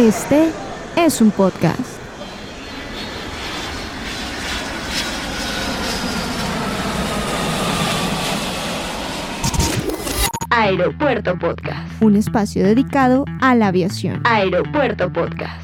Este es un podcast. Aeropuerto Podcast. Un espacio dedicado a la aviación. Aeropuerto Podcast.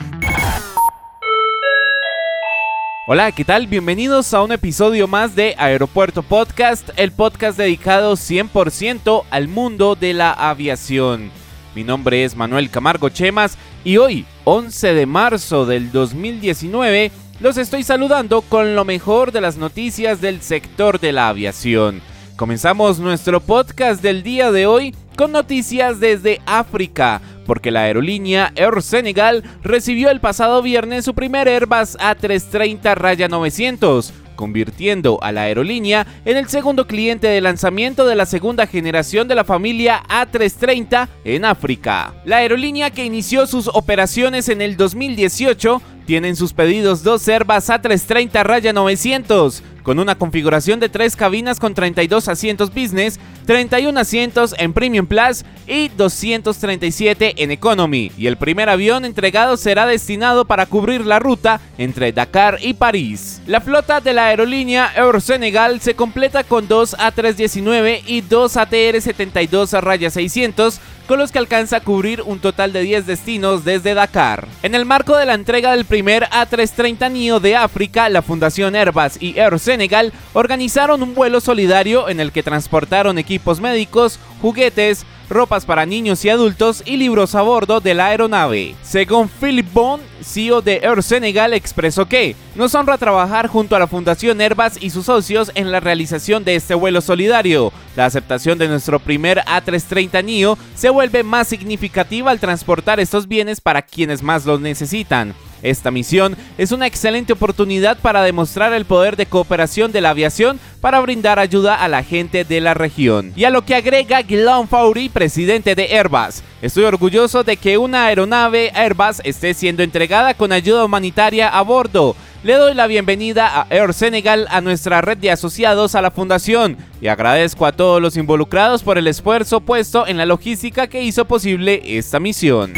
Hola, ¿qué tal? Bienvenidos a un episodio más de Aeropuerto Podcast, el podcast dedicado 100% al mundo de la aviación. Mi nombre es Manuel Camargo Chemas y hoy, 11 de marzo del 2019, los estoy saludando con lo mejor de las noticias del sector de la aviación. Comenzamos nuestro podcast del día de hoy con noticias desde África, porque la aerolínea Air Senegal recibió el pasado viernes su primer Airbus A330 Raya 900 convirtiendo a la aerolínea en el segundo cliente de lanzamiento de la segunda generación de la familia A330 en África. La aerolínea que inició sus operaciones en el 2018 tiene en sus pedidos dos Airbus A330 Raya 900 con una configuración de tres cabinas con 32 asientos business, 31 asientos en Premium Plus y 237 en Economy. Y el primer avión entregado será destinado para cubrir la ruta entre Dakar y París. La flota de la aerolínea Air Senegal se completa con dos A319 y dos ATR-72 raya 600 con los que alcanza a cubrir un total de 10 destinos desde Dakar. En el marco de la entrega del primer A330 NIO de África, la Fundación Airbus y Air Senegal organizaron un vuelo solidario en el que transportaron equipos médicos, juguetes, ropas para niños y adultos y libros a bordo de la aeronave. Según Philip Bond, CEO de Air Senegal, expresó que nos honra trabajar junto a la Fundación Airbus y sus socios en la realización de este vuelo solidario. La aceptación de nuestro primer A330 NIO se vuelve más significativa al transportar estos bienes para quienes más los necesitan. Esta misión es una excelente oportunidad para demostrar el poder de cooperación de la aviación para brindar ayuda a la gente de la región. Y a lo que agrega Guillaume Faury, presidente de Airbus. Estoy orgulloso de que una aeronave Airbus esté siendo entregada con ayuda humanitaria a bordo. Le doy la bienvenida a Air Senegal, a nuestra red de asociados a la fundación, y agradezco a todos los involucrados por el esfuerzo puesto en la logística que hizo posible esta misión.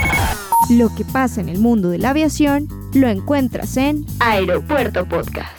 Lo que pasa en el mundo de la aviación lo encuentras en Aeropuerto Podcast.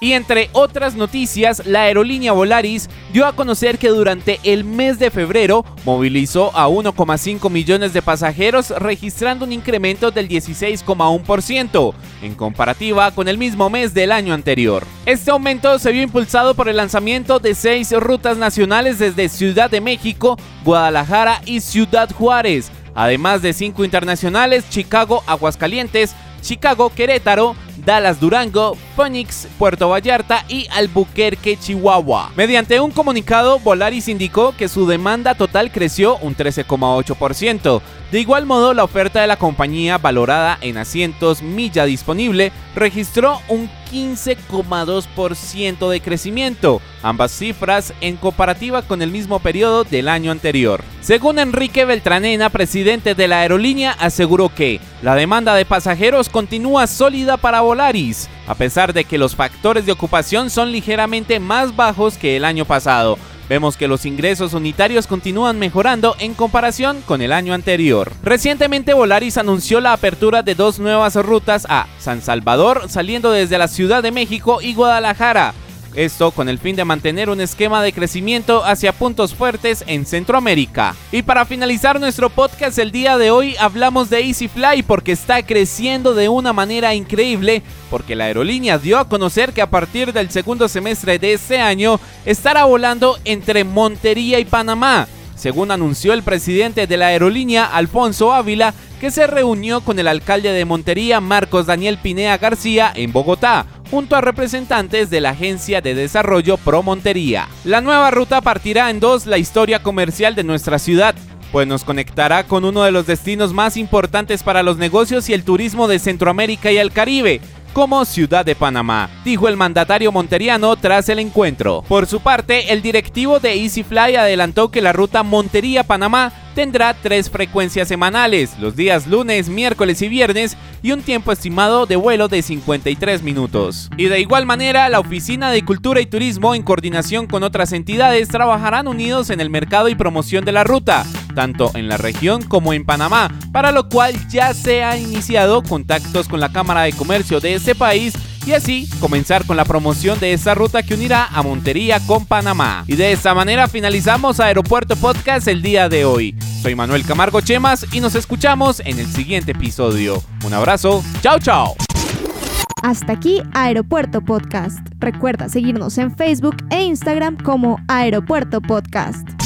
Y entre otras noticias, la aerolínea Volaris dio a conocer que durante el mes de febrero movilizó a 1,5 millones de pasajeros registrando un incremento del 16,1% en comparativa con el mismo mes del año anterior. Este aumento se vio impulsado por el lanzamiento de seis rutas nacionales desde Ciudad de México, Guadalajara y Ciudad Juárez, además de cinco internacionales, Chicago, Aguascalientes, Chicago, Querétaro, Dallas, Durango, Phoenix, Puerto Vallarta y Albuquerque, Chihuahua. Mediante un comunicado, Volaris indicó que su demanda total creció un 13,8%. De igual modo, la oferta de la compañía, valorada en asientos milla disponible, registró un 15,2% de crecimiento, ambas cifras en comparativa con el mismo periodo del año anterior. Según Enrique Beltranena, presidente de la aerolínea, aseguró que la demanda de pasajeros continúa sólida para Volaris, a pesar de que los factores de ocupación son ligeramente más bajos que el año pasado. Vemos que los ingresos unitarios continúan mejorando en comparación con el año anterior. Recientemente Volaris anunció la apertura de dos nuevas rutas a San Salvador, saliendo desde la Ciudad de México y Guadalajara. Esto con el fin de mantener un esquema de crecimiento hacia puntos fuertes en Centroamérica. Y para finalizar nuestro podcast el día de hoy hablamos de EasyFly porque está creciendo de una manera increíble porque la aerolínea dio a conocer que a partir del segundo semestre de este año estará volando entre Montería y Panamá según anunció el presidente de la aerolínea, Alfonso Ávila, que se reunió con el alcalde de Montería, Marcos Daniel Pinea García, en Bogotá, junto a representantes de la Agencia de Desarrollo Pro Montería. La nueva ruta partirá en dos la historia comercial de nuestra ciudad, pues nos conectará con uno de los destinos más importantes para los negocios y el turismo de Centroamérica y el Caribe, como Ciudad de Panamá, dijo el mandatario monteriano tras el encuentro. Por su parte, el directivo de EasyFly adelantó que la ruta Montería-Panamá tendrá tres frecuencias semanales, los días lunes, miércoles y viernes, y un tiempo estimado de vuelo de 53 minutos. Y de igual manera, la Oficina de Cultura y Turismo, en coordinación con otras entidades, trabajarán unidos en el mercado y promoción de la ruta, tanto en la región como en Panamá, para lo cual ya se ha iniciado contactos con la Cámara de Comercio de ese país y así comenzar con la promoción de esa ruta que unirá a Montería con Panamá. Y de esta manera finalizamos Aeropuerto Podcast el día de hoy. Soy Manuel Camargo Chemas y nos escuchamos en el siguiente episodio. Un abrazo, chao chao. Hasta aquí Aeropuerto Podcast. Recuerda seguirnos en Facebook e Instagram como Aeropuerto Podcast.